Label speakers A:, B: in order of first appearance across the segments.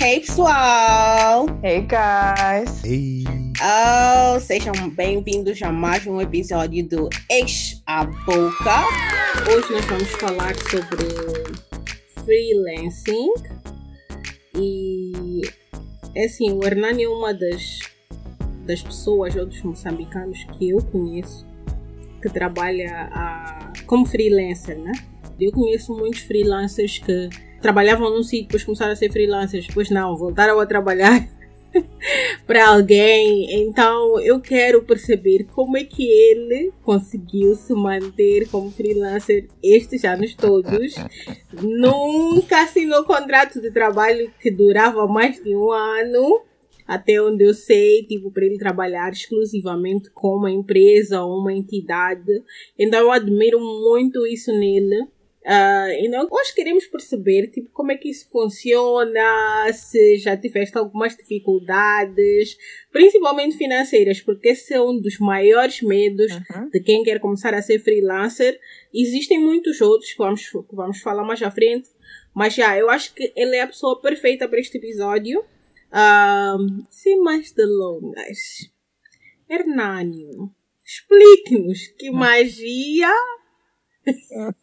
A: Hey pessoal!
B: Hey guys!
C: Hey!
A: Oh, sejam bem-vindos a mais um episódio do Ex a Boca. Hoje nós vamos falar sobre freelancing e é assim, o Hernani é uma das, das pessoas ou dos moçambicanos que eu conheço que trabalha a, como freelancer, né? Eu conheço muitos freelancers que trabalhavam num sítio, depois começaram a ser freelancers, depois não, voltaram a trabalhar para alguém. Então eu quero perceber como é que ele conseguiu se manter como freelancer estes anos todos. Nunca assinou contrato de trabalho que durava mais de um ano. Até onde eu sei, tipo, para ele trabalhar exclusivamente com uma empresa ou uma entidade. Então eu admiro muito isso nele. Uh, então, nós queremos perceber tipo, como é que isso funciona, se já tiveste algumas dificuldades, principalmente financeiras, porque esse é um dos maiores medos uhum. de quem quer começar a ser freelancer. Existem muitos outros que vamos, que vamos falar mais à frente, mas já, eu acho que ele é a pessoa perfeita para este episódio. Uh, sem mais delongas, Hernânio, explique-nos que hum. magia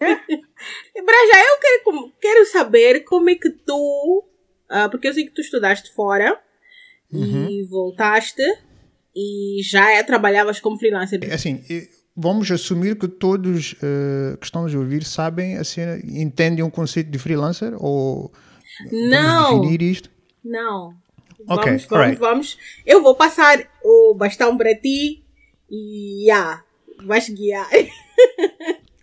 A: Braja, eu quero, quero saber como é que tu. Uh, porque eu sei que tu estudaste fora uhum. e voltaste e já trabalhavas como freelancer.
C: É assim, vamos assumir que todos uh, que estão a ouvir sabem, assim, entendem o conceito de freelancer ou
A: não
C: definir isto?
A: Não. Okay, vamos, vamos, right. vamos. Eu vou passar o bastão para ti e yeah, vais guiar.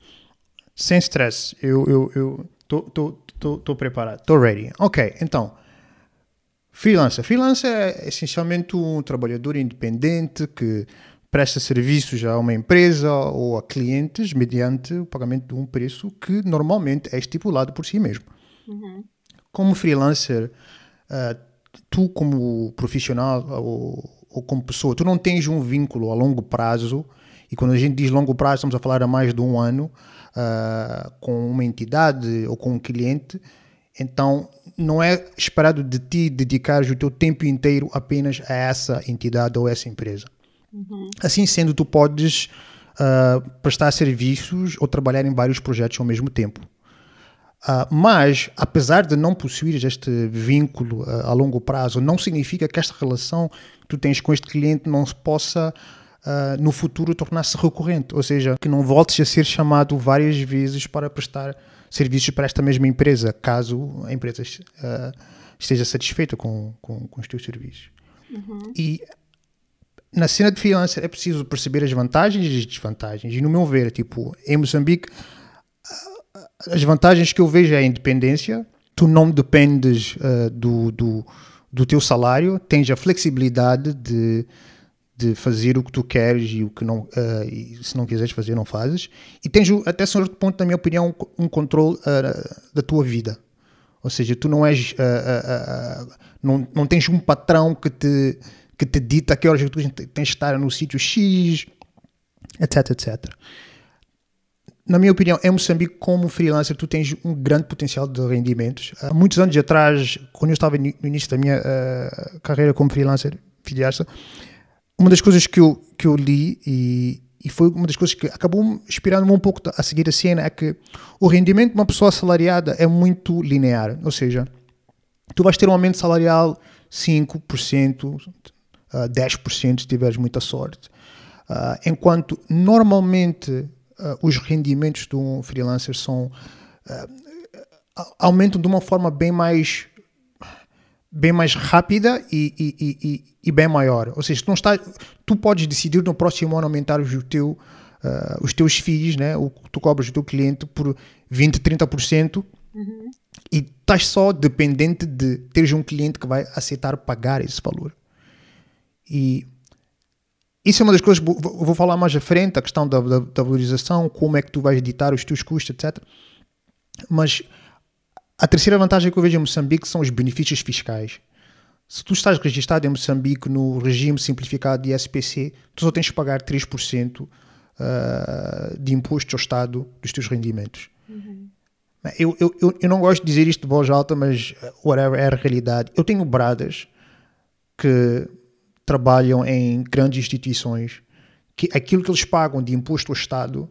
C: Sem stress. Eu eu eu tô, tô, tô, tô preparado. Tô ready. Ok, então. Freelancer. Freelancer é essencialmente um trabalhador independente que presta serviços a uma empresa ou a clientes mediante o pagamento de um preço que normalmente é estipulado por si mesmo. Uhum. Como freelancer, uh, tu como profissional ou, ou, como pessoa, tu não tens um vínculo a longo prazo e quando a gente diz longo prazo estamos a falar a mais de um ano uh, com uma entidade ou com um cliente, então não é esperado de ti dedicares o teu tempo inteiro apenas a essa entidade ou essa empresa. Uhum. Assim sendo, tu podes uh, prestar serviços ou trabalhar em vários projetos ao mesmo tempo. Uh, mas, apesar de não possuir este vínculo uh, a longo prazo, não significa que esta relação que tu tens com este cliente não se possa uh, no futuro tornar-se recorrente, ou seja, que não voltes a ser chamado várias vezes para prestar serviços para esta mesma empresa, caso a empresa uh, esteja satisfeita com, com, com os teus serviços. Uhum. E na cena de freelancer é preciso perceber as vantagens e as desvantagens. E no meu ver, tipo, em Moçambique, as vantagens que eu vejo é a independência. Tu não dependes uh, do, do, do teu salário, tens a flexibilidade de de fazer o que tu queres e o que não, uh, se não quiseres fazer, não fazes. E tens até certo ponto, na minha opinião, um, controle uh, da tua vida. Ou seja, tu não és, uh, não, não tens um patrão que te, que te dita a que horas tu tens de estar no sítio X, etc, etc. Na minha opinião, em Moçambique, como freelancer, tu tens um grande potencial de rendimentos. Há muitos anos atrás, quando eu estava no início da minha carreira como freelancer, filiaça, uma das coisas que eu, que eu li e, e foi uma das coisas que acabou inspirando-me um pouco a seguir a cena é que o rendimento de uma pessoa assalariada é muito linear, ou seja, tu vais ter um aumento salarial 5%, uh, 10% se tiveres muita sorte, uh, enquanto normalmente uh, os rendimentos de um freelancer são aumentam de uma forma bem mais bem mais rápida e, e, e, e, bem maior. Ou seja, tu, não está, tu podes decidir no próximo ano aumentar o teu, uh, os teus FIIs, né? o que tu cobras do teu cliente por 20, 30%, uhum. e estás só dependente de teres um cliente que vai aceitar pagar esse valor. E isso é uma das coisas que vou falar mais à frente, a questão da, da, da valorização, como é que tu vais editar os teus custos, etc. Mas a terceira vantagem que eu vejo em Moçambique são os benefícios fiscais. Se tu estás registrado em Moçambique no regime simplificado de SPC, tu só tens que pagar 3% uh, de imposto ao Estado dos teus rendimentos. Uhum. Eu, eu, eu, não gosto de dizer isto de voz alta, mas whatever, é a realidade. Eu tenho bradas que trabalham em grandes instituições que aquilo que eles pagam de imposto ao Estado,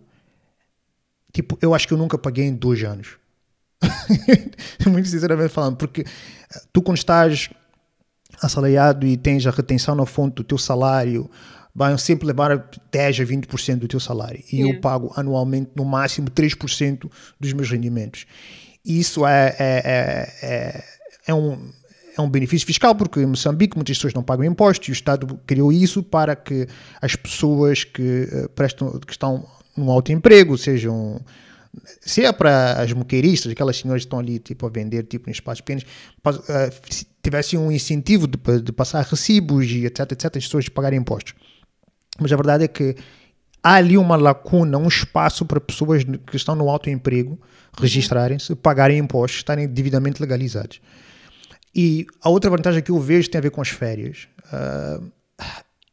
C: tipo, eu acho que eu nunca paguei em dois anos. Muito sinceramente falando, porque uh, tu quando estás assalariado e tens a retenção na fonte do teu salário, vão sempre levar 10 a 20% do teu salário. E yeah. eu pago anualmente, no máximo, 3% dos meus rendimentos. E isso é, é, é, é, é, um, é um benefício fiscal, porque em Moçambique muitas pessoas não pagam impostos e o Estado criou isso para que as pessoas que, uh, prestam, que estão num alto emprego sejam se é para as moqueiristas, aquelas senhoras que estão ali tipo, a vender tipo, em espaços pequenos, uh, tivessem um incentivo de, de, passar recibos e etc, etc, as pessoas pagarem impostos. Mas a verdade é que há ali uma lacuna, um espaço para pessoas que estão no alto emprego registrarem-se, pagarem impostos, estarem devidamente legalizados. E a outra vantagem que eu vejo tem a ver com as férias. Uh,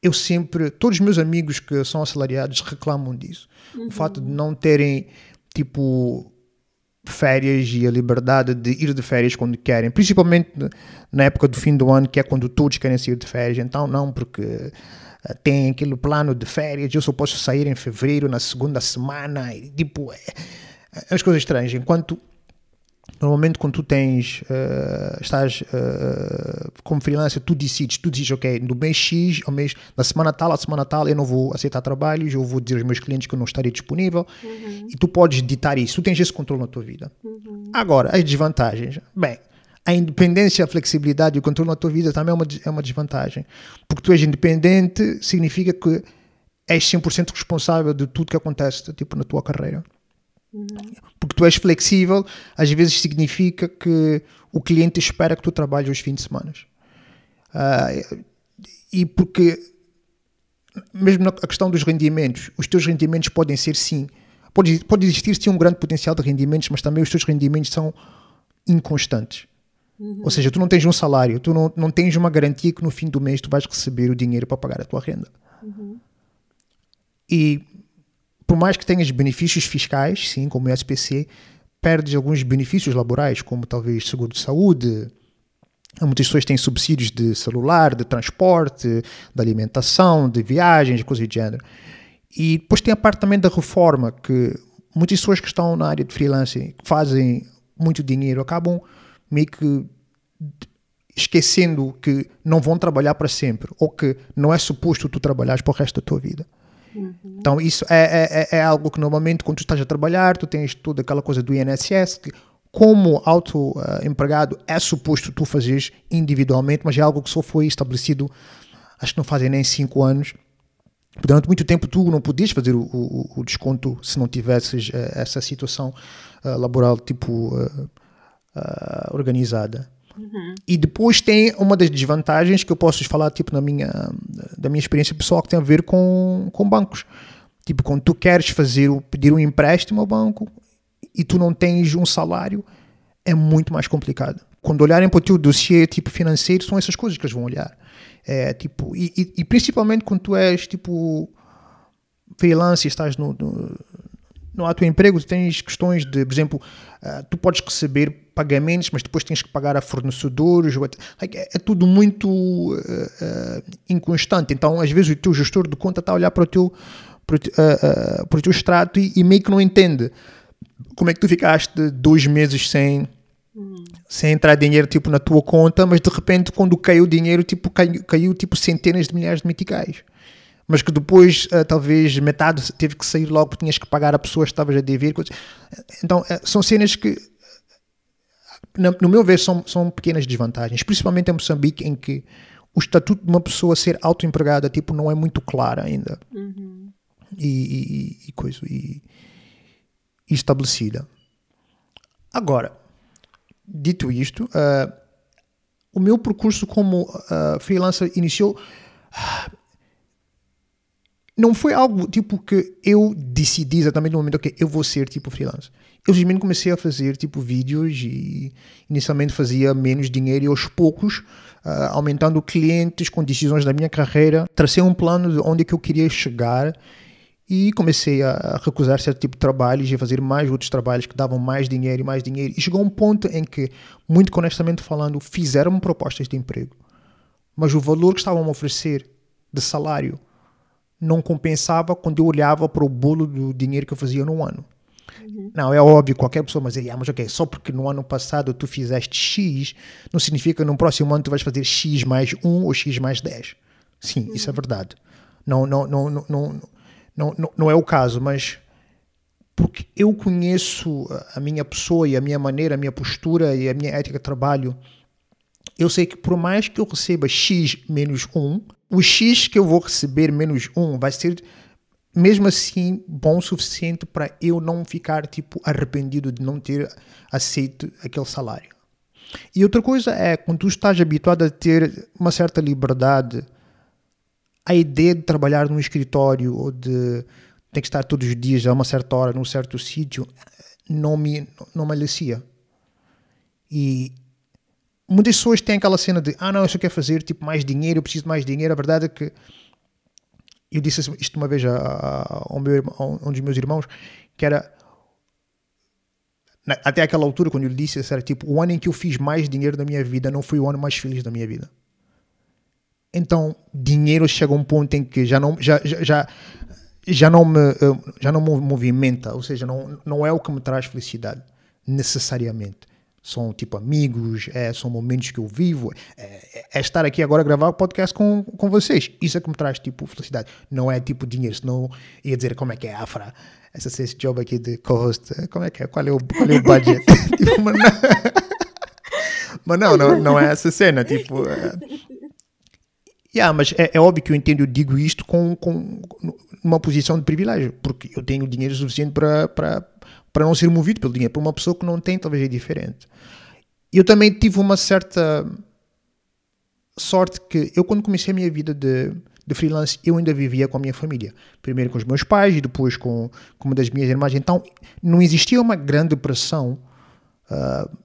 C: eu sempre, todos os meus amigos que são assalariados reclamam disso. Uhum. O fato de não terem, tipo, férias e a liberdade de ir de férias quando querem, principalmente na época do fim do ano, que é quando todos querem sair de férias. Então, não, porque eh, tem aquele plano de férias, eu só posso sair em fevereiro, na segunda semana, e, tipo, é, é as coisas estranhas. Enquanto Normalmente, quando tu tens, uh, estás uh, como freelancer, tu decides, tu dizes, ok, no mês X, ao mês, na semana tal, a semana tal, eu não vou aceitar trabalhos, eu vou dizer aos meus clientes que eu não estarei disponível, uhum. e tu podes ditar isso, tu tens esse controle na tua vida. Uhum. Agora, as desvantagens, bem, a independência, a flexibilidade e o controle na tua vida também é uma, é uma desvantagem. Porque tu és independente, significa que és 100% responsável de tudo que acontece tipo, na tua carreira. Uhum. Porque tu és flexível, às vezes significa que o cliente espera que tu trabalhes os fins de semana. Uh, e porque, mesmo na questão dos rendimentos, os teus rendimentos podem ser sim, pode, pode existir sim um grande potencial de rendimentos, mas também os teus rendimentos são inconstantes. Uhum. Ou seja, tu não tens um salário, tu não, não tens uma garantia que no fim do mês tu vais receber o dinheiro para pagar a tua renda. Uhum. E por mais que tenhas benefícios fiscais, sim, como o SPC, perdes alguns benefícios laborais, como talvez seguro de saúde. Muitas pessoas têm subsídios de celular, de transporte, de alimentação, de viagens, coisas do gênero. E depois tem a parte também da reforma, que muitas pessoas que estão na área de freelancing, que fazem muito dinheiro, acabam meio que esquecendo que não vão trabalhar para sempre ou que não é suposto tu trabalhares para o resto da tua vida. Uhum. Então, isso é, é, é, algo que normalmente, quando tu estás a trabalhar, tu tens toda aquela coisa do INSS, que como auto-empregado é suposto tu fazeres individualmente, mas é algo que só foi estabelecido, acho que não fazem nem 5 anos. Durante muito tempo tu não podias fazer o, o, o desconto se não tivesses uh, essa situação uh, laboral tipo uh, organizada. Uhum. E depois tem uma das desvantagens que eu posso falar tipo na minha da minha experiência pessoal que tem a ver com, com bancos. Tipo, quando tu queres fazer pedir um empréstimo ao banco e tu não tens um salário, é muito mais complicado. Quando olharem para o teu dossiê tipo financeiro, são essas coisas que eles vão olhar. É, tipo, e, e, e principalmente quando tu és tipo freelance e estás no, no no ato emprego tens questões de, por exemplo, uh, tu podes receber pagamentos, mas depois tens que pagar a fornecedores, é, é, tudo muito uh, uh, inconstante. Então, às vezes, o teu gestor de conta está a olhar para o teu, para o, para o teu extrato e, meio que não entende como é que tu ficaste dois meses sem, sem entrar dinheiro tipo, na tua conta, mas de repente, quando caiu o dinheiro, tipo, caiu, caiu tipo centenas de milhares de meticais mas que depois talvez metade teve que sair logo porque tinhas que pagar a pessoa que estavas a dever. Então, são cenas que, no, meu ver, são, são pequenas desvantagens, principalmente em Moçambique, em que o estatuto de uma pessoa ser autoempregada tipo, não é muito claro ainda. Uhum. E, e, e, coisa, e, e, estabelecida. Agora, dito isto, uh, o meu percurso como uh, freelancer iniciou não foi algo tipo que eu decidi exatamente no momento que okay, eu vou ser tipo freelance. Eu simplesmente comecei a fazer tipo vídeos e inicialmente fazia menos dinheiro e aos poucos, uh, aumentando clientes com decisões da minha carreira, tracei um plano de onde é que eu queria chegar E comecei a recusar certo tipo de trabalhos e a fazer mais outros trabalhos que davam mais dinheiro e mais dinheiro. E chegou um ponto em que, muito honestamente falando, fizeram-me propostas de emprego. Mas o valor que estavam a oferecer de salário não compensava quando eu olhava para o bolo do dinheiro que eu fazia no ano. Uhum. Não, é óbvio, qualquer pessoa mas dizer, ah, mas ok, só porque no ano passado tu fizeste X, não significa que no próximo ano tu vais fazer X mais 1 ou X mais 10. Sim, uhum. isso é verdade. Não, não, não, não, não, não, não, não é o caso, mas porque eu conheço a minha pessoa e a minha maneira, a minha postura e a minha ética de trabalho, eu sei que por mais que eu receba X menos 1, o X que eu vou receber menos 1 vai ser mesmo assim bom o suficiente para eu não ficar tipo arrependido de não ter aceito aquele salário. E outra coisa é quando tu estás habituado a ter uma certa liberdade a ideia de trabalhar num escritório ou de ter que estar todos os dias a uma certa hora num certo sítio não me, não me alicia. E muitas pessoas têm aquela cena de ah não, eu só quero fazer tipo mais dinheiro, eu preciso de mais dinheiro. A verdade é que eu disse isto uma vez a, a, ao meu, a um dos meus irmãos, que era até aquela altura, quando eu lhe disse, era tipo, o ano em que eu fiz mais dinheiro da minha vida não foi o ano mais feliz da minha vida. Então, dinheiro chega a um ponto em que já não, já, já, já, já não me já não me movimenta, ou seja, não, não é o que me traz felicidade necessariamente. São tipo amigos, é, são momentos que eu vivo, é, é estar aqui agora a gravar o podcast com, com vocês. Isso é que me traz tipo felicidade. Não é tipo dinheiro, senão ia dizer como é que é Afra, essa esse job aqui de co-host, como é que é? Qual é o, qual é o budget? tipo, mas, não, mas não, não, não é essa cena, tipo, é, Yeah, mas é, é, óbvio que eu entendo, eu digo isto com, com uma posição de privilégio, porque eu tenho dinheiro suficiente para, para, não ser movido pelo dinheiro. Para uma pessoa que não tem, talvez é diferente. Eu também tive uma certa sorte que eu, quando comecei a minha vida de, de freelance, eu ainda vivia com a minha família. Primeiro com os meus pais e depois com, com uma das minhas irmãs. Então não existia uma grande pressão uh,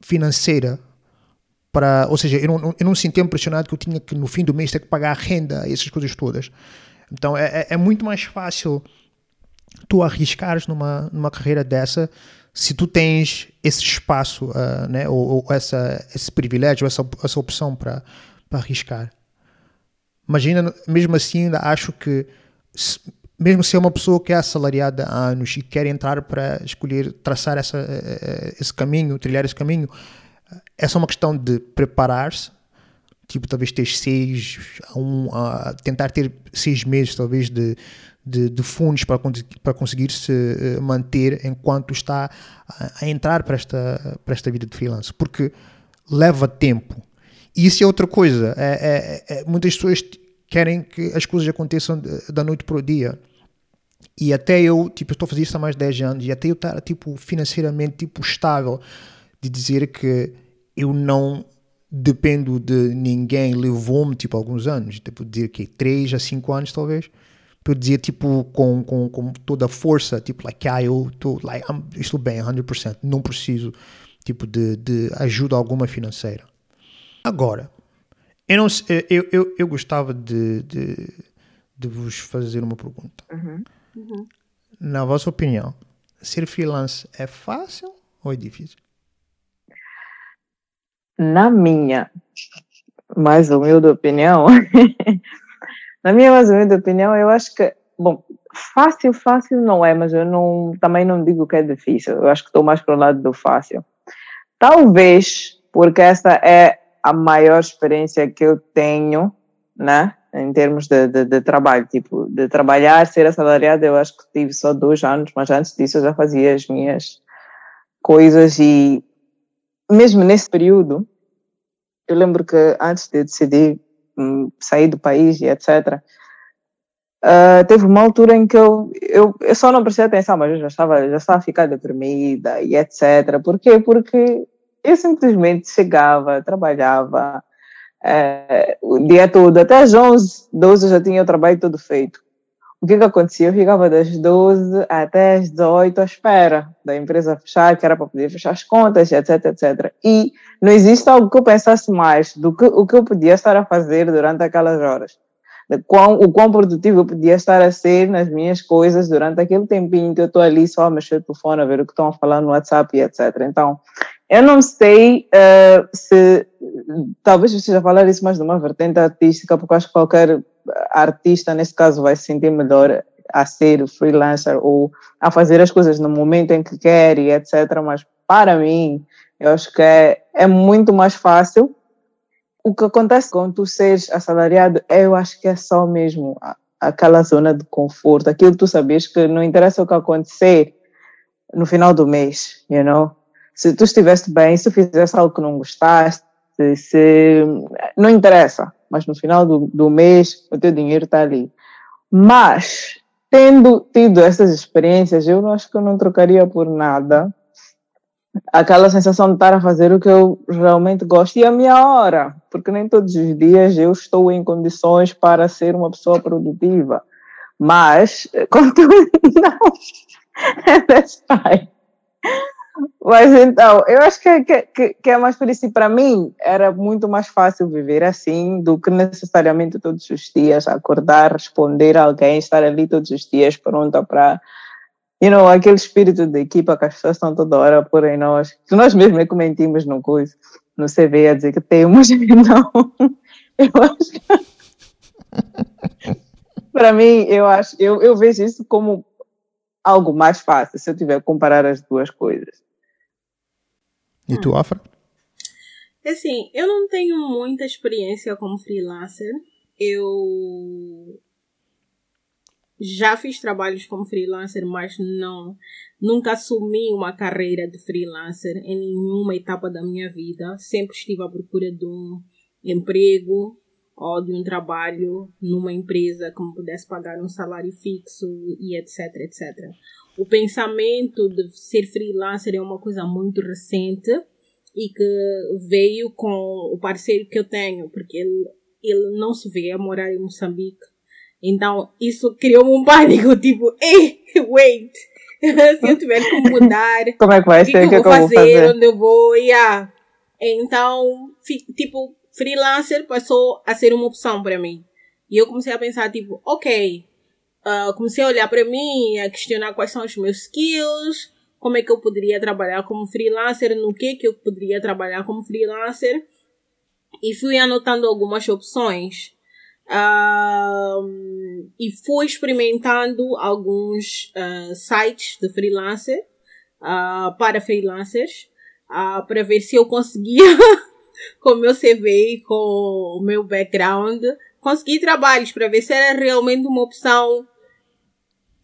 C: financeira para, ou seja, eu não, eu não sentia pressionado que eu tinha que no fim do mês ter que pagar a renda, essas coisas todas. Então é, é, é muito mais fácil tu arriscares numa, numa carreira dessa se tu tens esse espaço, uh, né, ou, ou, essa, esse privilégio, essa, essa opção para arriscar. Imagina, mesmo assim, ainda acho que, se, mesmo se é uma pessoa que é assalariada há anos e quer entrar para escolher, traçar essa, eh, eh, esse caminho, trilhar esse caminho, é só uma questão de preparar-se, tipo, talvez ter seis, um, uh, tentar ter seis meses, talvez, de, de, de fundos para, para conseguir se uh, manter enquanto está a, a, entrar para esta, para esta vida de freelance, porque leva tempo. E isso é outra coisa. É, é, é, muitas pessoas querem que as coisas aconteçam da noite para o dia. E até eu, tipo, estou a fazer isso há mais de 10 anos, e até eu estar, tipo, financeiramente, tipo, estável, de dizer que eu não dependo de ninguém, levou-me tipo alguns anos, tipo dizer que 3 a 5 anos talvez, para dizer tipo com, com, com toda a força, tipo like, ah, eu estou like, estou bem 100%, não preciso tipo de, de ajuda alguma financeira. Agora, eu, não, eu, eu, eu gostava de, de, de vos fazer uma pergunta.
B: Uhum. Uhum.
C: Na vossa opinião, ser freelance é fácil ou é difícil?
B: na minha mais humilde opinião, na minha mais humilde opinião, eu acho que, bom, fácil, fácil não é, mas eu não, também não digo que é difícil. Eu acho que estou mais para o lado do fácil. Talvez, porque essa é a maior experiência que eu tenho, né? Em termos de, de, de trabalho, tipo, de trabalhar, ser assalariado, eu acho que tive só dois anos, mas antes disso eu já fazia as minhas coisas e mesmo nesse período, eu lembro que antes de decidir sair do país e etc., uh, ah, teve uma altura em que eu, eu, eu só não prestei atenção, mas eu já estava, já estava a ficar deprimida e etc. Por quê? Porque eu simplesmente chegava, trabalhava uh, o dia todo, até às 11, 12 eu já tinha o trabalho todo feito o que que acontecia? Eu ficava das 12 até as 18 à espera da empresa fechar, que era para poder fechar as contas, etc, etc. E não existe algo que eu pensasse mais do que o que eu podia estar a fazer durante aquelas horas. quão, o quão produtivo eu podia estar a ser nas minhas coisas durante aquele tempinho que eu estou ali só a mexer o telefone, a ver o que estão a falar no WhatsApp e etc. Então, eu não sei uh, se, talvez eu esteja a falar isso mais de uma vertente artística, porque acho que qualquer artista, nesse caso, vai se sentir melhor a ser freelancer ou a fazer as coisas no momento em que quer e etc. Mas para mim, eu acho que é, é muito mais fácil o que acontece quando tu seres assalariado, eu acho que é só mesmo aquela zona de conforto, aquilo que tu sabes que não interessa o que acontecer no final do mês, you know? Se tu estiveste bem, se fizeste algo que não gostaste, se, não interessa, mas no final do, do mês o teu dinheiro está ali. Mas, tendo tido essas experiências, eu acho que eu não trocaria por nada aquela sensação de estar a fazer o que eu realmente gosto e a minha hora, porque nem todos os dias eu estou em condições para ser uma pessoa produtiva. Mas, quando não, that's fine. Mas então, eu acho que, que, que é mais por isso. Para mim, era muito mais fácil viver assim do que necessariamente todos os dias acordar, responder a alguém, estar ali todos os dias pronta para you know, aquele espírito de equipa que as pessoas estão toda hora por em nós, que nós mesmos é comentimos no coisa, no CV a dizer que temos, não. Eu acho que... Para mim, eu acho, eu, eu vejo isso como algo mais fácil, se eu tiver que comparar as duas coisas.
C: E tu, Afra?
A: Assim, eu não tenho muita experiência como freelancer. Eu já fiz trabalhos como freelancer, mas não, nunca assumi uma carreira de freelancer em nenhuma etapa da minha vida. Sempre estive à procura de um emprego ou de um trabalho numa empresa que me pudesse pagar um salário fixo e etc, etc. O pensamento de ser freelancer é uma coisa muito recente e que veio com o parceiro que eu tenho, porque ele, ele não se vê a morar em Moçambique então, isso criou um pânico, tipo, ei, wait, se eu tiver que mudar,
B: como é que vai ser?
A: O que, eu vou fazer, fazer? Onde eu vou? Yeah. Então, tipo, freelancer passou a ser uma opção para mim. E eu comecei a pensar, tipo, ok, uh, comecei a olhar para mim, a questionar quais são os meus skills, como é que eu poderia trabalhar como freelancer, no que que eu poderia trabalhar como freelancer. E fui anotando algumas opções. Um, e fui experimentando alguns uh, sites de freelancer uh, para freelancers uh, para ver se eu conseguia com o meu CV com o meu background conseguir trabalhos para ver se era realmente uma opção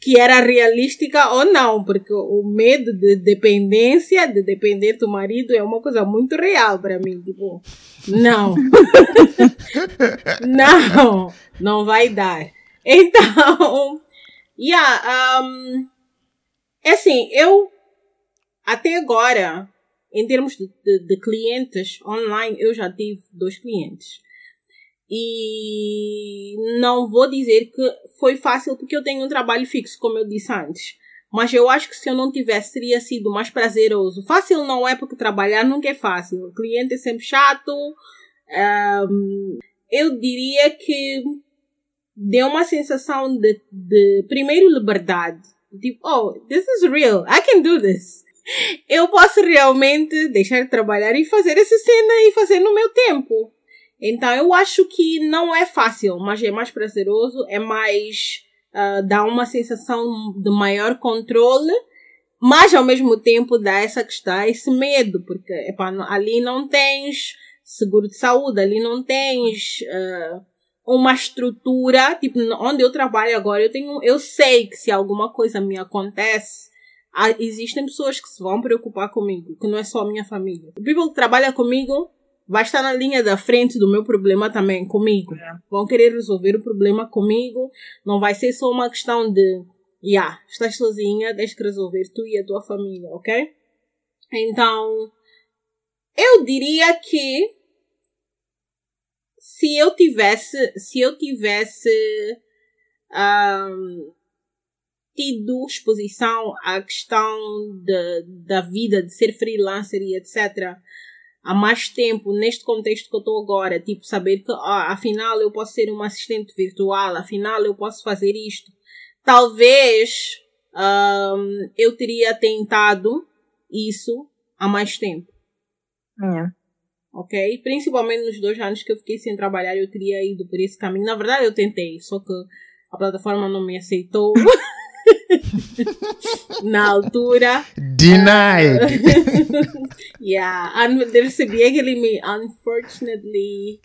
A: que era realística ou não, porque o medo de dependência, de depender do marido, é uma coisa muito real para mim. Tipo, não. não, não vai dar. Então, yeah, um, é assim, eu até agora, em termos de, de, de clientes online, eu já tive dois clientes. E não vou dizer que foi fácil porque eu tenho um trabalho fixo, como eu disse antes. Mas eu acho que se eu não tivesse, teria sido mais prazeroso. Fácil não é porque trabalhar nunca é fácil. O cliente é sempre chato. Um, eu diria que deu uma sensação de, de, primeiro, liberdade. Tipo, oh, this is real. I can do this. Eu posso realmente deixar de trabalhar e fazer essa cena e fazer no meu tempo. Então eu acho que não é fácil, mas é mais prazeroso, é mais. Uh, dá uma sensação de maior controle, mas ao mesmo tempo dá essa questão, esse medo, porque epa, ali não tens seguro de saúde, ali não tens. Uh, uma estrutura, tipo, onde eu trabalho agora, eu tenho, eu sei que se alguma coisa me acontece, existem pessoas que se vão preocupar comigo, que não é só a minha família. O people que trabalha comigo vai estar na linha da frente do meu problema também comigo. É. Vão querer resolver o problema comigo. Não vai ser só uma questão de, yeah, estás sozinha, deixa que resolver tu e a tua família, ok? Então, eu diria que se eu tivesse, se eu tivesse um, tido exposição à questão de, da vida, de ser freelancer e etc., há mais tempo neste contexto que eu estou agora, tipo saber que ah, afinal eu posso ser uma assistente virtual, afinal eu posso fazer isto. Talvez um, eu teria tentado isso há mais tempo.
B: Yeah.
A: Ok? Principalmente nos dois anos que eu fiquei sem trabalhar, eu teria ido por esse caminho. Na verdade, eu tentei, só que a plataforma não me aceitou. Na altura.
C: Denied!
A: yeah, and recebi aquele me unfortunately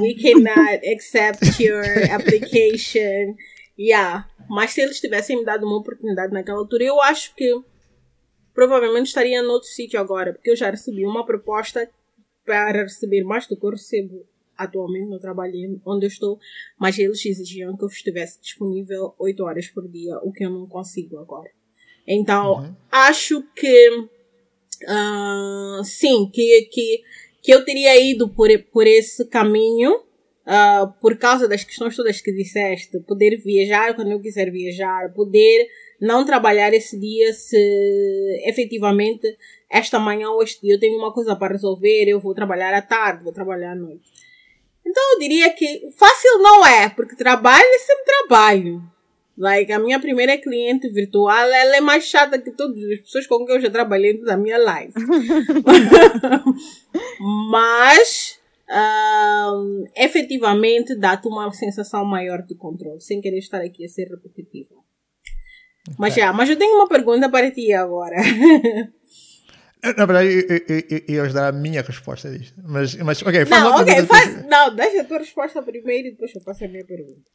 A: we cannot accept your application. Yeah, mas se eles tivessem me dado uma oportunidade naquela altura, eu acho que provavelmente estaria no outro sítio agora, porque eu já recebi uma proposta para receber mais do que eu recebo atualmente no trabalho onde eu estou, mas eles exigiam que eu estivesse disponível 8 horas por dia, o que eu não consigo agora. Então, uhum. acho que uh, sim, que, que, que eu teria ido por, por esse caminho uh, por causa das questões todas que disseste, poder viajar quando eu quiser viajar, poder não trabalhar esse dia se efetivamente esta manhã ou este dia eu tenho uma coisa para resolver, eu vou trabalhar à tarde, vou trabalhar à noite. Então eu diria que fácil não é, porque trabalho é sempre trabalho. Like, a minha primeira cliente virtual, ela é mais chata que todas as pessoas com quem eu já trabalhei na minha live. Mas, um, efetivamente, dá-te uma sensação maior de controle, sem querer estar aqui a ser repetitiva. Okay. Mas já, mas eu tenho uma pergunta para ti agora.
C: Na verdade, eu, eu, eu, ia dar a minha resposta disto. Mas, mas ok,
A: faz Não, ok, faz, não, deixa a tua resposta primeiro e depois eu faço a minha pergunta.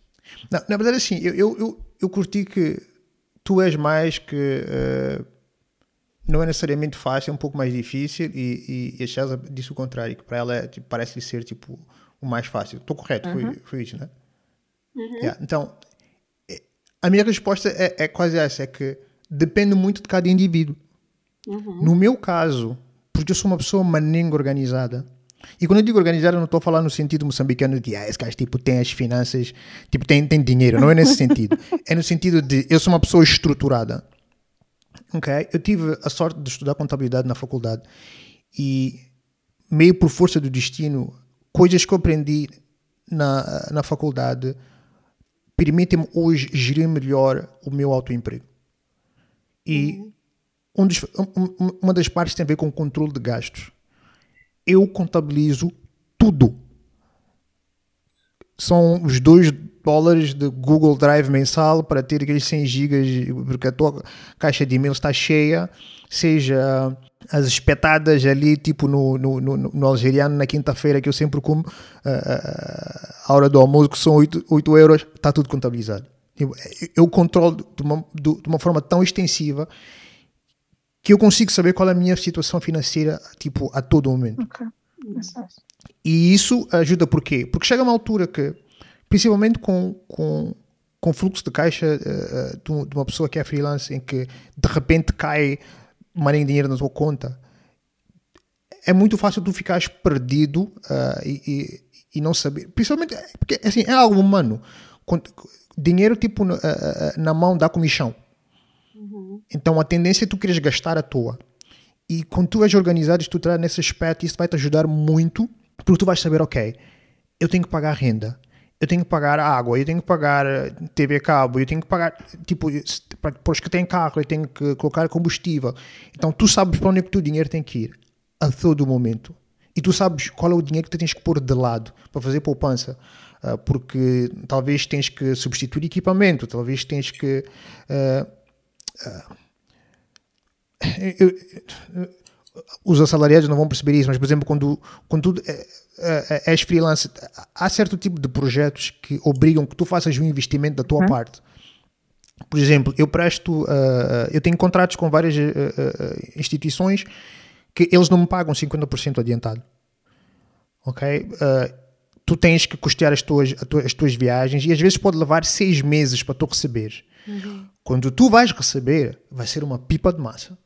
C: Não, na verdade, assim, eu, eu, eu, eu curti que tu és mais que. Uh, não é necessariamente fácil, é um pouco mais difícil. E, e, e a Chelsea disse o contrário, que para ela é, tipo, parece ser tipo, o mais fácil. Estou correto, uhum. foi, foi isso, né? Uhum. Yeah, então, é, a minha resposta é, é quase essa: é que depende muito de cada indivíduo. Uhum. No meu caso, porque eu sou uma pessoa maninga organizada, e quando eu digo organizada, não estou falando no sentido moçambicano de ah, esse gajo tipo, tem as finanças, tipo, tem, tem dinheiro. Não é nesse sentido. É no sentido de eu sou uma pessoa estruturada. Ok? Eu tive a sorte de estudar contabilidade na faculdade e, meio por força do destino, coisas que eu aprendi na, na faculdade permitem-me hoje gerir melhor o meu autoemprego. E uhum um dos, um, uma das partes tem a ver com o controle de gastos. Eu contabilizo tudo. São os 2 dólares de Google Drive mensal para ter aqueles 100 gigas, porque a tua caixa de e-mails está cheia, seja as espetadas ali, tipo no, no, no, no algeriano, na quinta-feira, que eu sempre como, uh, uh, a hora do almoço, que são 8, 8 euros, está tudo contabilizado. Eu controlo de uma, de uma forma tão extensiva que eu consigo saber qual é a minha situação financeira, tipo, a todo momento. Okay. E isso ajuda por quê? Porque chega uma altura que, principalmente com, com, com fluxo de caixa uh, de uma pessoa que é freelance, em que de repente cai de dinheiro na tua conta, é muito fácil tu ficares perdido uh, e, e, e, não saber. Principalmente porque assim, é algo humano. Dinheiro tipo na mão dá comissão. Então a tendência é tu queres gastar à toa. E quando tu és organizado e estruturado nesse aspecto, isso vai te ajudar muito, porque tu vais saber, ok, eu tenho que pagar renda, eu tenho que pagar água, eu tenho que pagar TV a cabo, eu tenho que pagar, tipo, para os que têm carro, eu tenho que colocar combustível. Então tu sabes para onde é que o teu dinheiro tem que ir, a todo momento. E tu sabes qual é o dinheiro que tu tens que pôr de lado para fazer poupança. Uh, porque talvez tens que substituir equipamento, talvez tens que uh, eu, eu, os assalariados não vão perceber isso, mas por exemplo, quando, quando tu é, é, és freelance, há certo tipo de projetos que obrigam que tu faças um investimento da tua uhum. parte. Por exemplo, eu presto, uh, eu tenho contratos com várias uh, uh, instituições que eles não me pagam 50% adiantado. Ok? tu tens que custear as tuas, as tuas viagens e às vezes pode levar seis meses para tu receber. Uhum. Quando tu vais receber, vai ser uma pipa de massa.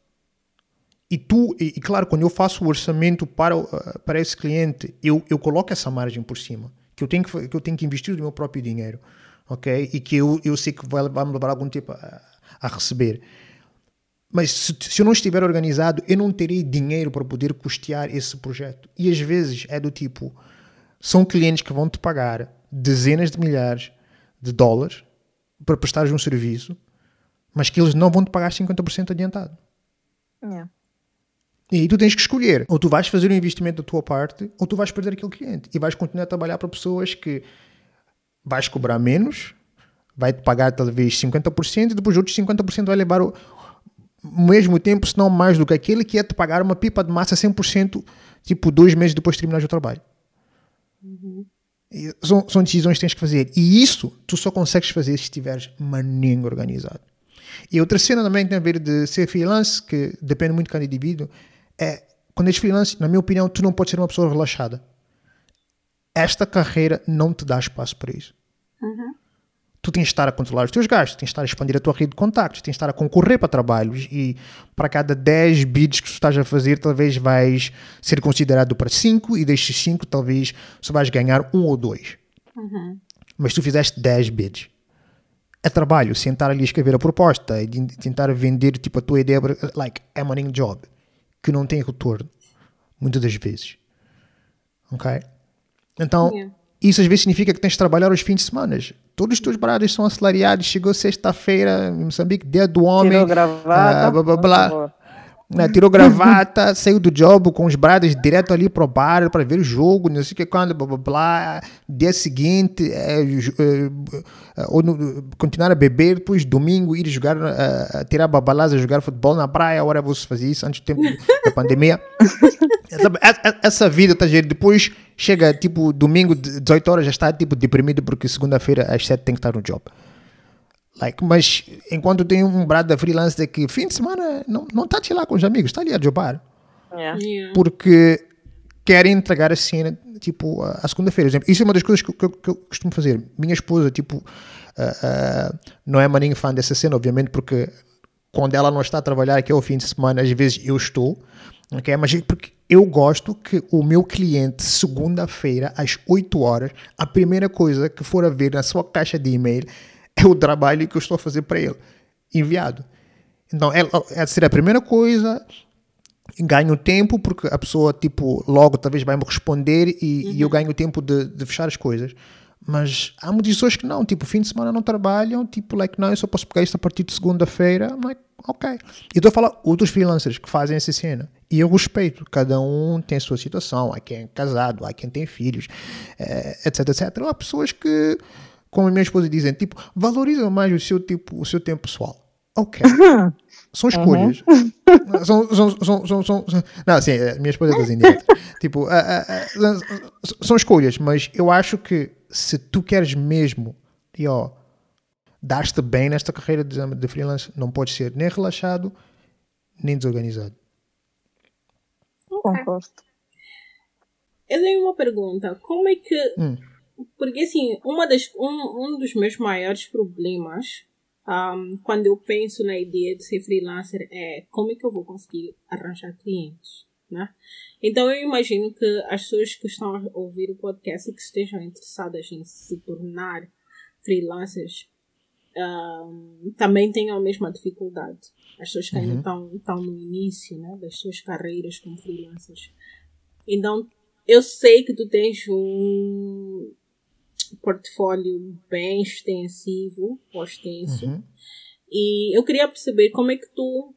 C: E tu, e, e claro, quando eu faço o orçamento para, uh, para esse cliente, eu, eu coloco essa margem por cima, que eu tenho que, que, eu tenho que investir do meu próprio dinheiro, ok? E que eu, eu sei que vai, vai me levar algum tempo a, a receber. Mas se, se eu não estiver organizado, eu não terei dinheiro para poder custear esse projeto. E às vezes é do tipo: são clientes que vão te pagar dezenas de milhares de dólares para prestares um serviço, mas que eles não vão te pagar 50% adiantado.
B: Yeah.
C: E aí tu tens que escolher. Ou tu vais fazer um investimento da tua parte, ou tu vais perder aquele cliente. E vais continuar a trabalhar para pessoas que vais cobrar menos, vai-te pagar talvez 50%, e depois outros 50% vai levar o, mesmo tempo, se não mais do que aquele que ia te pagar uma pipa de massa 100%, tipo dois meses depois de terminar o trabalho.
A: Uhum.
C: São, são, decisões que tens que fazer. E isso tu só consegues fazer se estiveres maninho organizado. E outra cena também tem a ver de ser freelance, que depende muito de cada indivíduo, é quando és freelance, na minha opinião, tu não podes ser uma pessoa relaxada. Esta carreira não te dá espaço para isso.
A: Uhum.
C: Tu tens de estar a controlar os teus gastos, tens de estar a expandir a tua rede de contactos, tens de estar a concorrer para trabalhos e para cada 10 bids que tu estás a fazer, talvez vais ser considerado para 5 e destes 5 talvez só vais ganhar um ou dois.
A: Uhum.
C: Mas tu fizeste 10 bids. É trabalho, sentar ali a escrever a proposta e tentar vender tipo a tua ideia, like, é money job que não tem retorno, muitas das vezes. Ok? Então, yeah. isso às vezes significa que tens de trabalhar os fins de semana. Todos os teus barados são assalariados. Chegou sexta-feira, em Moçambique, dia do homem.
B: Tirou gravata.
C: Uh, blá, blá, blá. Né, tirou gravata, saiu do job com os brados direto ali pro bar para ver o jogo, não sei o que quando, blá blá blá. Dia seguinte, é, é, ou no, continuar a beber, depois domingo ir jogar, uh, tirar babalás, jogar futebol na praia. Agora vou fazer isso antes do tempo da pandemia. essa, essa vida, tá gente Depois chega tipo domingo, 18 horas, já está tipo deprimido porque segunda-feira às 7 tem que estar no job. Like, mas enquanto tem um brado da freelancer que fim de semana não, não está lá com os amigos, está ali a jobar.
B: Yeah.
A: Yeah.
C: Porque querem entregar a cena, tipo, a, a segunda-feira. Isso é uma das coisas que, que, que, eu costumo fazer. Minha esposa, tipo, uh, uh, não é maninho fã dessa cena, obviamente, porque quando ela não está a trabalhar, que é o fim de semana, às vezes eu estou. Okay? Mas é porque eu gosto que o meu cliente, segunda-feira, às 8 horas, a primeira coisa que for a ver na sua caixa de e-mail é o trabalho que eu estou a fazer para ele, enviado. Então, é, é ser a primeira coisa, ganho tempo, porque a pessoa, tipo, logo talvez vai me responder e, uhum. e eu uhum. ganho tempo de, de, fechar as coisas. Mas há muitas pessoas que não, tipo, fim de semana não trabalham, tipo, like, não, eu só posso pegar isto a partir de segunda-feira, like, ok. E estou a falar outros freelancers que fazem essa cena. E eu respeito, cada um tem a sua situação, há quem é casado, há quem tem filhos, etc, etc. Há pessoas que como a minha esposa dizem, tipo, valoriza mais o seu, tipo, o seu tempo pessoal. Ok. São escolhas. Uhum. São, são, são, são, são, Não, sim, a minha esposa é das indiretas. tipo, uh, uh, uh, são escolhas, mas eu acho que se tu queres mesmo, e ó, dar-te bem nesta carreira de, de freelance, não podes ser nem relaxado, nem desorganizado.
B: Concordo.
A: Eu tenho uma pergunta. Como é que.
C: Hum
A: porque, assim, uma das, um, um dos meus maiores problemas um, quando eu penso na ideia de ser freelancer é como é que eu vou conseguir arranjar clientes, né? Então, eu imagino que as pessoas que estão a ouvir o podcast e que estejam interessadas em se tornar freelancers um, também tenham a mesma dificuldade. As pessoas que ainda uhum. estão, estão no início né, das suas carreiras como freelancers. Então, eu sei que tu tens um, portfólio bem extensivo, extenso. Uhum. E eu queria perceber como é que tu.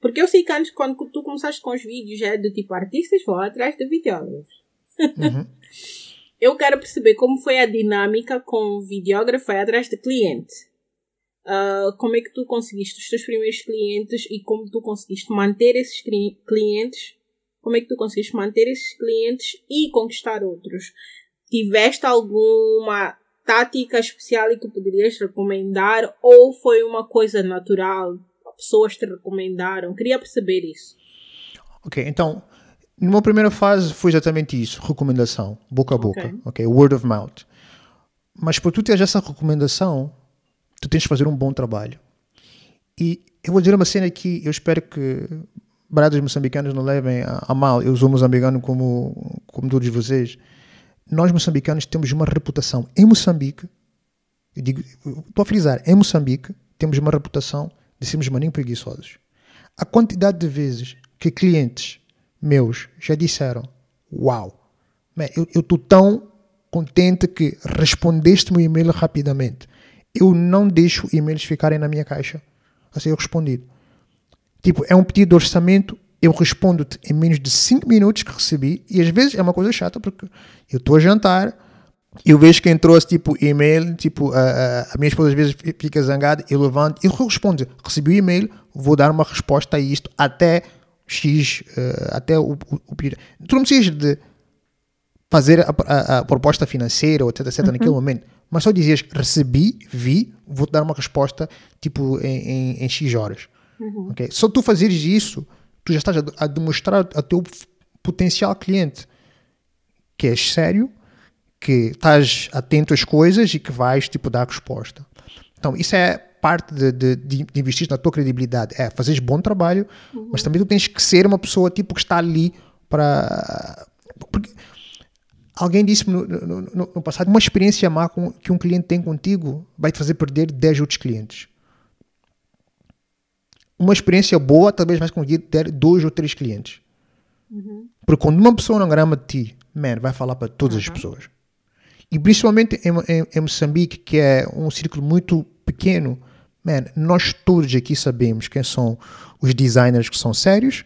A: Porque eu sei que antes, quando tu começaste com os vídeos, é do tipo artistas vão atrás de videógrafos.
C: Uhum.
A: eu quero perceber como foi a dinâmica com o videógrafo atrás de cliente. Uh, como é que tu conseguiste os teus primeiros clientes e como tu conseguiste manter esses clientes? Como é que tu conseguiste manter esses clientes e conquistar outros? Tiveste alguma tática especial que poderias recomendar ou foi uma coisa natural? Pessoas te recomendaram? Queria perceber isso.
C: Ok, então, numa primeira fase foi exatamente isso, recomendação, boca a boca, ok, okay? word of mouth. Mas para tu teres essa recomendação, tu tens de fazer um bom trabalho. E eu vou dizer uma cena que eu espero que brados moçambicanos não levem a, a mal. Eu sou moçambicano como, como todos vocês nós moçambicanos temos uma reputação em Moçambique, eu digo, estou a frisar, em Moçambique temos uma reputação de sermos maninho preguiçosos. A quantidade de vezes que clientes meus já disseram: Uau, man, eu estou tão contente que respondeste meu e-mail rapidamente. Eu não deixo e-mails ficarem na minha caixa a ser respondido. Tipo, é um pedido de orçamento, eu respondo-te em menos de 5 minutos que recebi, e às vezes é uma coisa chata porque eu estou a jantar, eu vejo quem trouxe tipo e-mail, tipo, a, a, a, minha esposa às vezes fica zangada, eu levanto e respondo, recebi o e-mail, vou dar uma resposta a isto até X, uh, até o, o, o período. Tu não precisas de fazer a, a, a proposta financeira ou etc, etc uhum. naquele momento, mas só dizias recebi, vi, vou-te dar uma resposta tipo em, em, em X horas. Uhum. Okay? Só tu fazeres isso, tu já estás a, a demonstrar ao teu potencial cliente que és sério, que estás atento às coisas e que vais tipo dar resposta. Então isso é parte de, de, de investir na tua credibilidade. É fazeres bom trabalho, uhum. mas também tu tens que ser uma pessoa tipo que está ali para porque alguém disse no, no, no, passado uma experiência má que um cliente tem contigo vai te fazer perder 10 outros clientes uma experiência boa, talvez vais conseguir ter dois ou três clientes. Uhum. Porque quando uma pessoa não grama de ti, man, vai falar para todas uhum. as pessoas. E principalmente em, em, em, Moçambique, que é um círculo muito pequeno, man, nós todos aqui sabemos quem são os designers que são sérios,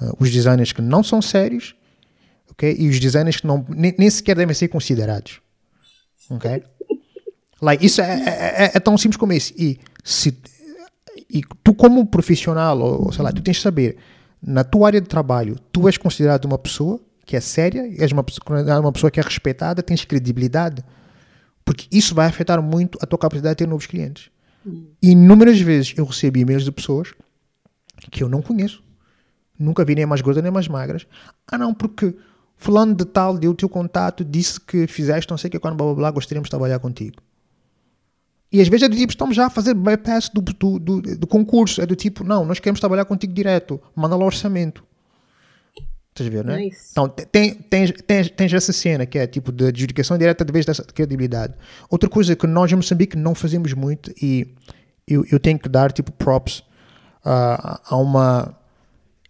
C: uh, os designers que não são sérios, ok? E os designers que não, nem, nem sequer devem ser considerados, ok? like, isso é, é, é, é tão simples como isso. E se e tu como profissional, ou sei lá, tu tens de saber, na tua área de trabalho, tu és considerado uma pessoa que é séria, és uma, uma pessoa que é respeitada, tens credibilidade, porque isso vai afetar muito a tua capacidade de ter novos clientes. Hum. Inúmeras vezes eu recebi e-mails de pessoas que eu não conheço, nunca vi nem mais gordas nem mais magras. Ah, não, porque fulano de tal deu o teu contato, disse que fizeste não sei o que, quando blá blá blá, gostaríamos de trabalhar contigo. E às vezes é do tipo, estamos já a fazer bypass do, do, do, do, concurso. É do tipo, não, nós queremos trabalhar contigo direto. Manda lá o orçamento. Estás a ver, né? Nice. Então, tem, tens, tens, tens essa cena que é tipo de adjudicação direta de vez dessa credibilidade. Outra coisa que nós em Moçambique não fazemos muito e eu, eu tenho que dar tipo props uh, a uma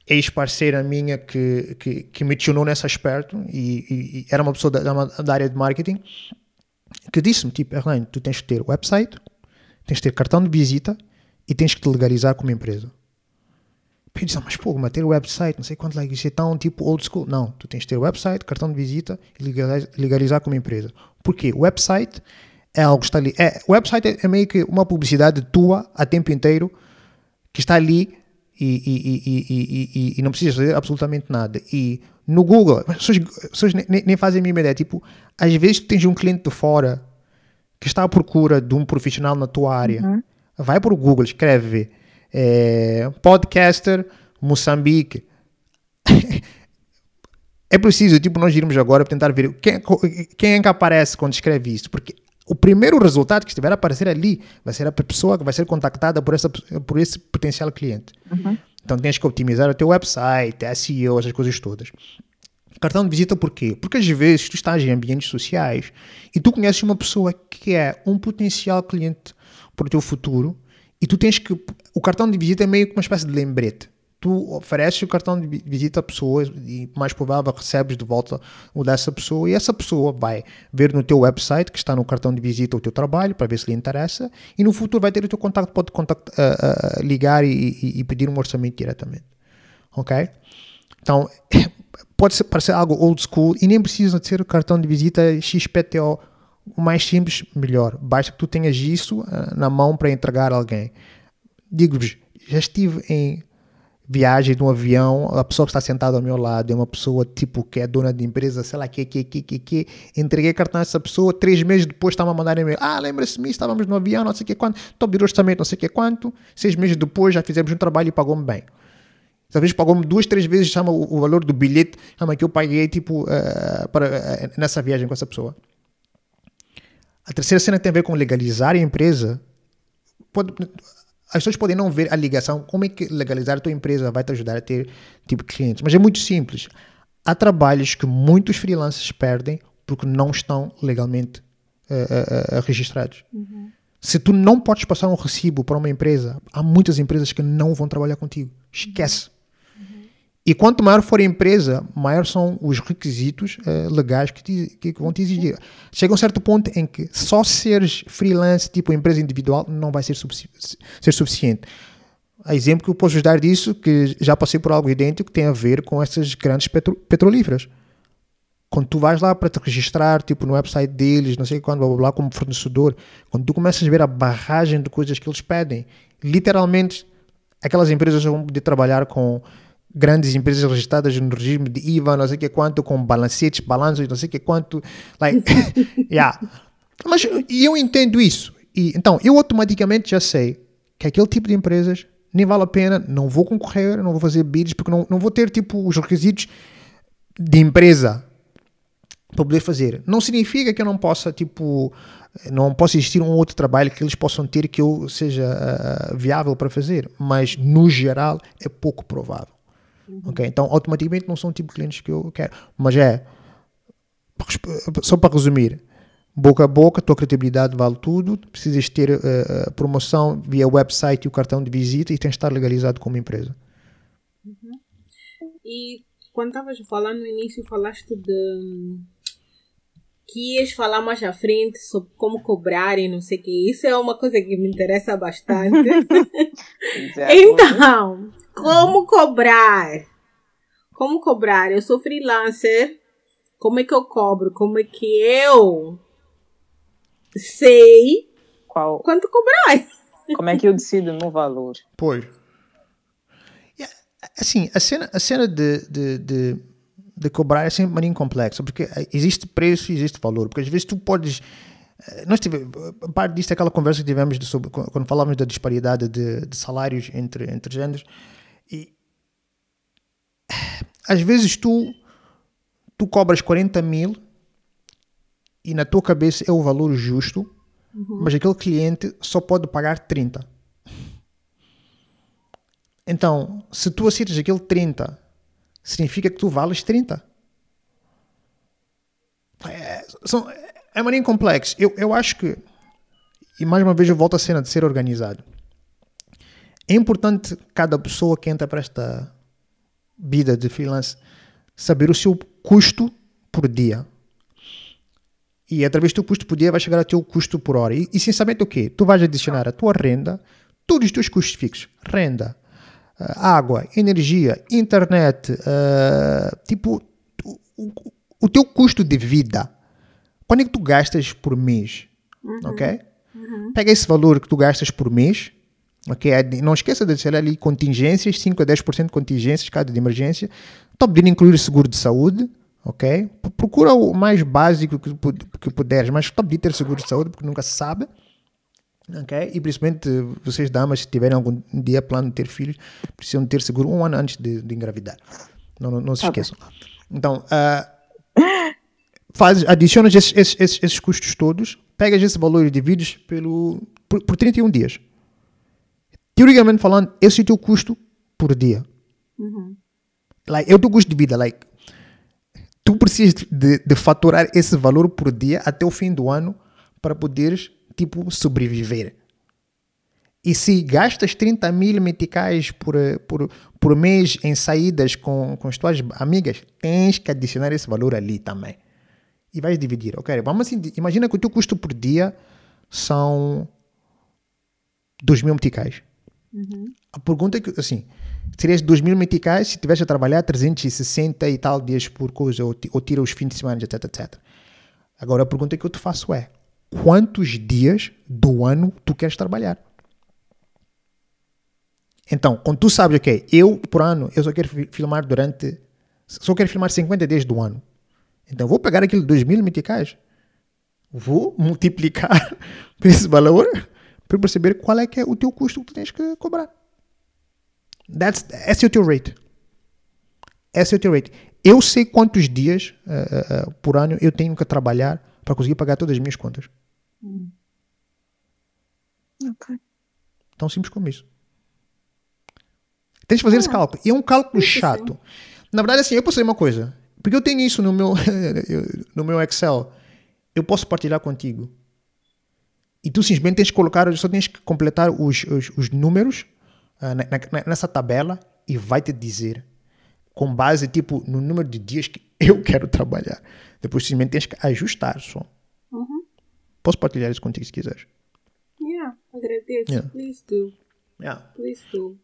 C: ex-parceira minha que, que, que me adicionou nesse aspecto e, e, e era uma pessoa da, da área de marketing que disse-me, tipo, Erlane, tu tens que ter website, tens que ter cartão de visita e tens que te legalizar como empresa. Eu disse, ah, mas pô, mas ter website, não sei quanto, isso é tão tipo old school. Não, tu tens que ter website, cartão de visita e legalizar, como empresa. Porquê? Website é algo que está ali. É, website é, meio que uma publicidade tua a tempo inteiro que está ali e, e, e, e, não precisas fazer absolutamente nada. E no Google, as pessoas, as pessoas nem, nem, fazem a mínima ideia. Tipo, às vezes tu tens um cliente de fora que está à procura de um profissional na tua área. Uhum. Vai para o Google, escreve é, podcaster Moçambique. é preciso, tipo, nós irmos agora tentar ver quem, quem é que aparece quando escreve isso. Porque o primeiro resultado que estiver a aparecer ali vai ser a pessoa que vai ser contactada por, essa, por esse potencial cliente. Uhum. Então tens que otimizar o teu website, SEO, essas coisas todas. Cartão de visita por quê? Porque às vezes tu estás em ambientes sociais e tu conheces uma pessoa que é um potencial cliente para o teu futuro e tu tens que. O cartão de visita é meio que uma espécie de lembrete tu ofereces o cartão de visita à pessoa e mais provável recebes de volta o dessa pessoa e essa pessoa vai ver no teu website que está no cartão de visita o teu trabalho para ver se lhe interessa e no futuro vai ter o teu contato, pode contact, uh, uh, ligar e, e, e, pedir um orçamento diretamente. Ok? Então, pode parecer algo old school e nem precisa de ser o cartão de visita XPTO. O mais simples, melhor. Basta que tu tenhas isso uh, na mão para entregar a alguém. Digo-vos, já estive em viagem de um avião, a pessoa que está sentada ao meu lado é uma pessoa tipo que é dona de empresa, sei lá, que, que, que, que, que. entreguei cartão a essa pessoa, três meses depois estava a mandar e-mail, ah, lembra-se de mim, estávamos no avião, não sei o que quanto, top de orçamento, não sei o que quanto, seis meses depois já fizemos um trabalho e pagou-me bem. Talvez pagou-me duas, três vezes, chama o, o, valor do bilhete, chama que eu paguei tipo uh, para, uh, nessa viagem com essa pessoa. A terceira cena tem a ver com legalizar a empresa. Pode, as pessoas podem não ver a ligação, como é que legalizar a tua empresa vai te ajudar a ter tipo clientes. Mas é muito simples. Há trabalhos que muitos freelancers perdem porque não estão legalmente uh, uh, uh, registrados. Uhum. Se tu não podes passar um recibo para uma empresa, há muitas empresas que não vão trabalhar contigo. Esquece. E quanto maior for a empresa, maior são os requisitos uh, legais que, te, que, vão te exigir. Chega um certo ponto em que só seres freelance, tipo empresa individual, não vai ser, sufici ser suficiente. Exemplo que eu posso dar disso, que já passei por algo idêntico, tem a ver com essas grandes petro petrolíferas. Quando tu vais lá para te registrar, tipo no website deles, não sei quando, blá, blá, blá, como fornecedor, quando tu começas a ver a barragem de coisas que eles pedem, literalmente aquelas empresas vão poder trabalhar com grandes empresas registradas no regime de IVA, não sei o que quanto, com balancetes, balanços, não sei o que quanto. Like, yeah. Mas eu entendo isso. E, então, eu automaticamente já sei que aquele tipo de empresas nem vale a pena, não vou concorrer, não vou fazer bids, porque não, não vou ter tipo os requisitos de empresa para poder fazer. Não significa que eu não possa, tipo, não possa existir um outro trabalho que eles possam ter que eu seja uh, viável para fazer, mas no geral é pouco provável. Uhum. Ok? Então, automaticamente não são o tipo de clientes que eu quero. Mas é, só para resumir, boca a boca, tua credibilidade vale tudo, precisas ter uh, promoção via website e o cartão de visita e tens de estar legalizado como empresa.
A: Uhum. E quando estavas a falar no início, falaste de que ias falar mais à frente sobre como cobrar e não sei o que. Isso é uma coisa que me interessa bastante. então, como cobrar? Como cobrar? Eu sou freelancer. Como é que eu cobro? Como é que eu sei
B: Qual?
A: quanto cobrar?
B: Como é que eu decido no valor?
C: Pois. Assim, a cena, a cena de, de, de, de cobrar é sempre maninho complexa, porque existe preço e existe valor. Porque às vezes tu podes. Eh, nós tivemos, parte disto é aquela conversa que tivemos sobre, quando falávamos da disparidade de, de salários entre, entre géneros. E às vezes tu, tu cobras 40 mil e na tua cabeça é o valor justo, uhum. mas aquele cliente só pode pagar 30. Então, se tu aceitas aquele 30, significa que tu vales 30. É, são, é maninho complexo. Eu, eu acho que, e mais uma vez eu volto à cena de ser organizado. É importante cada pessoa que entra para esta vida de freelance saber o seu custo por dia. E através do custo por dia vai chegar ao teu custo por hora. E essencialmente o quê? Tu vais adicionar a tua renda, todos os teus custos fixos, renda, uh, água, energia, internet, uh, tipo, o, o, teu custo de vida. Quando é que tu gastas por mês? Uhum. Ok? Uhum. Pega esse valor que tu gastas por mês Ok, Não esqueça de deixar ali contingências, 5 a 10% de contingências, cada de emergência. Está pedindo incluir seguro de saúde, ok? Procura o mais básico que, que puderes, mas está pedindo ter seguro de saúde porque nunca se sabe. ok? E principalmente vocês damas, se tiverem algum dia plano de ter filhos, precisam ter seguro um ano antes de, de engravidar. Não, não, não se esqueçam. Então, uh, faz, adicionas esses, esses, esses, custos todos, pegas esse valor e divides pelo, por, por 31 dias. Teoricamente falando, esse é o teu custo por dia. Uhum. Like, é o teu custo de vida. Like, tu precisas de, de faturar esse valor por dia até o fim do ano para poderes, tipo, sobreviver. E se gastas 30 mil meticais por, por, por mês em saídas com, com as tuas amigas, tens que adicionar esse valor ali também. E vais dividir. Ok, vamos assim, imagina que o teu custo por dia são 2 mil meticais. Uhum. A pergunta é que, assim, terias 2 mil meticais se tivesse a trabalhar 360 e tal dias por coisa, ou, ou tira os fins de semana, etc, etc. Agora a pergunta que eu te faço é: quantos dias do ano tu queres trabalhar? Então, quando tu sabes, ok, eu por ano, eu só quero filmar durante. Só quero filmar 50 dias do ano. Então, vou pegar aquele 2 mil meticais, vou multiplicar por esse valor para perceber qual é que é o teu custo que tu tens que cobrar. That's, esse é o teu rate. Esse é o teu rate. Eu sei quantos dias uh, uh, por ano eu tenho que trabalhar para conseguir pagar todas as minhas contas. Hum.
B: Ok.
C: Tão simples como isso. Tens de fazer ah, esse cálculo. E é um cálculo chato. Na verdade, assim, eu posso dizer uma coisa. Porque eu tenho isso no meu, no meu Excel. Eu posso partilhar contigo. E tu simplesmente tens que colocar, só tens que completar os, os, os números uh, na, na, nessa tabela e vai te dizer com base tipo no número de dias que eu quero trabalhar. Depois simplesmente tens que ajustar só.
A: Uhum.
C: Posso partilhar isso contigo se quiseres.
A: Yeah, agradeço.
C: Yeah.
A: Please do.
C: Yeah.
A: Please do.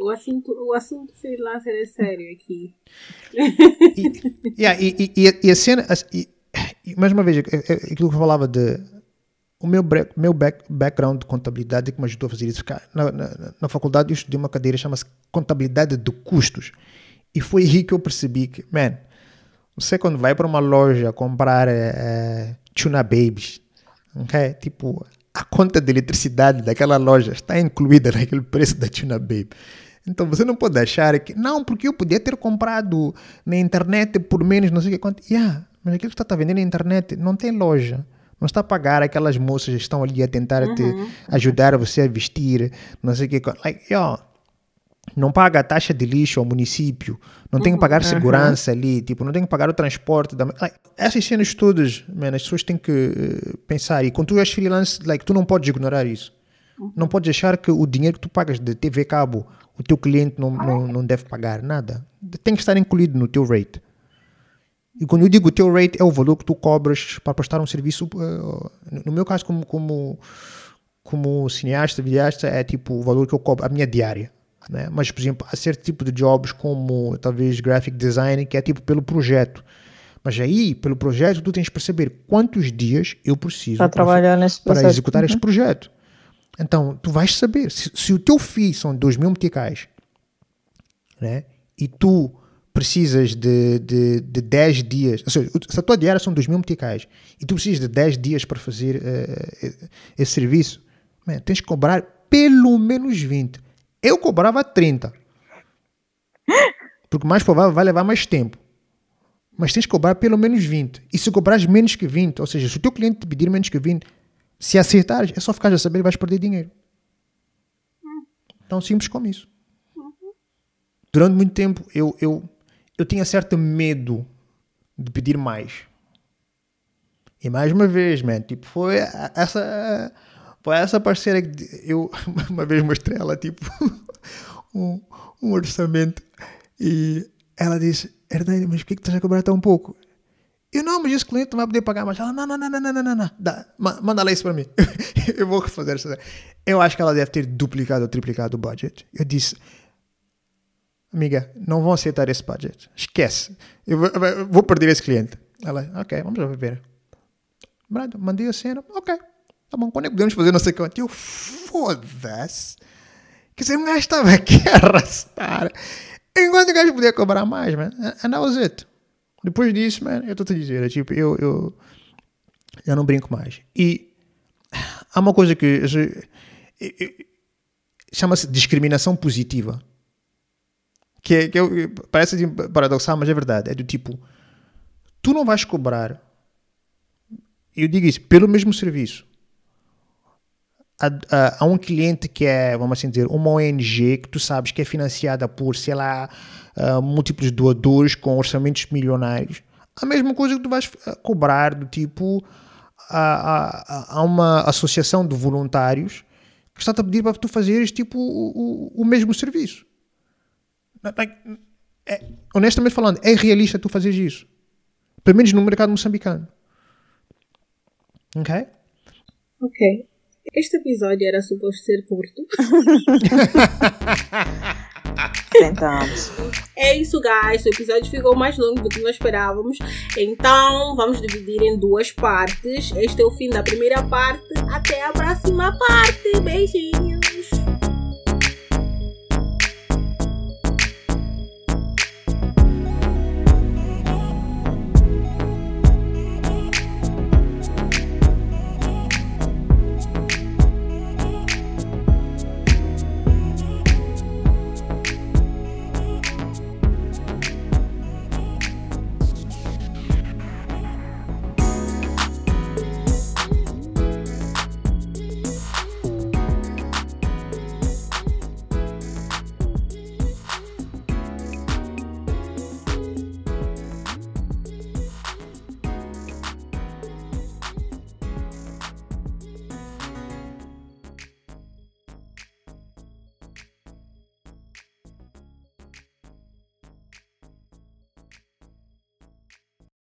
A: O assunto, o assunto freelancer é sério aqui.
C: E, yeah, e, e, e a- cena, e- e mais uma vez, é- é- é aquilo que eu falava de o meu, bre- meu back- background de contabilidade que me ajudou a fazer isso. Na, na, na faculdade eu estudei uma cadeira chama-se contabilidade de custos. E foi aí que eu percebi que, man, você quando vai para uma loja comprar eh, tuna babies, ok? Tipo, a conta de eletricidade daquela loja está incluída naquele preço da tuna baby. Então você não pode achar que, não, porque eu podia ter comprado na internet por menos, não sei o que quanto. Yeah, mas aquilo que está vendendo na internet não tem loja. Não está a pagar aquelas moças que estão ali a tentar te ajudar você a vestir, não sei o que. Like, yo, não paga a taxa de lixo ao município, não tem que pagar segurança ali, tipo, não tem que pagar o transporte. Da... Like, essas cenas todas, man, as pessoas têm que eh, pensar. E quando tu és freelance, like, tu não podes ignorar isso. Não podes achar que o dinheiro que tu pagas de TV cabo, o teu cliente não, não, não deve pagar nada. Tem que estar incluído no teu rate. E quando eu digo o teu rate, é o valor que tu cobras para prestar um serviço. eh, no meu caso, como, como, como cineasta, videasta, é tipo o valor que eu cobro, a minha diária. Né? Mas, por exemplo, há certo tipo de jobs como talvez graphic design, que é tipo pelo projeto. Mas aí, pelo projeto, tu tens que perceber quantos dias eu preciso
B: Para trabalhar nesse
C: para executar este projeto. Então, tu vais saber, se, se o teu FII são 2 mil meticais, né? e tu precisas de, de, de 10 dias, ou seja, se a tua diária são 2 mil meticais, e tu precisas de 10 dias para fazer eh, esse serviço, man, tens que cobrar pelo menos 20. Eu cobrava 30. Porque mais provável vai levar mais tempo. Mas tens que cobrar pelo menos 20. E se cobrares menos que 20, ou seja, se o teu cliente te pedir menos que 20, se acertares, é só ficar a saber que vais perder dinheiro. Tão simples como isso. Durante muito tempo eu, eu, eu tinha certo medo de pedir mais. E mais uma vez, man, tipo, foi essa. Foi essa parceira que eu uma vez mostrei ela, tipo, um, um orçamento. E ela disse: Hernani, mas por que, que estás a cobrar tão pouco? Eu não, mas esse cliente não vai poder pagar mais. Ela: Não, não, não, não, não, não, não. Dá, manda lá isso para mim. eu vou refazer isso. Eu acho que ela deve ter duplicado ou triplicado o budget. Eu disse: amiga, não vão aceitar esse budget. Esquece. Eu vou, eu perder esse cliente. Ela, ok, vamos ver. Brado, mandei a cena, ok. Tá bom, quando é que podemos fazer não sei quanto? Eu, foda-se. Quer dizer, o gajo estava aqui a arrastar. Enquanto o gajo podia cobrar mais, man. And that was it. Depois disso, man, eu estou a dizer, é tipo, eu, eu já não brinco mais. E há uma coisa que eu- eu- chama-se discriminação positiva. Que, é- que eu- parece assim paradoxal, mas é verdade. É do tipo, tu não vais cobrar, eu digo isso, pelo mesmo serviço. A, a, a um cliente que é, vamos assim dizer, uma ONG que tu sabes que é financiada por, sei lá, ah, múltiplos doadores com orçamentos milionários, a mesma coisa que tu vais ah, cobrar do tipo a, a, a uma associação de voluntários que está-te a pedir para tu fazeres tipo o, o, o mesmo serviço. Like, é- honestamente falando, é realista tu fazeres isso. Pelo menos no mercado moçambicano. Ok?
A: Ok. Este episódio era suposto ser curto.
B: Tentamos.
A: É isso, guys. O episódio ficou mais longo do que nós esperávamos. Então, vamos dividir em duas partes. Este é o fim da primeira parte. Até a próxima parte. Beijinhos.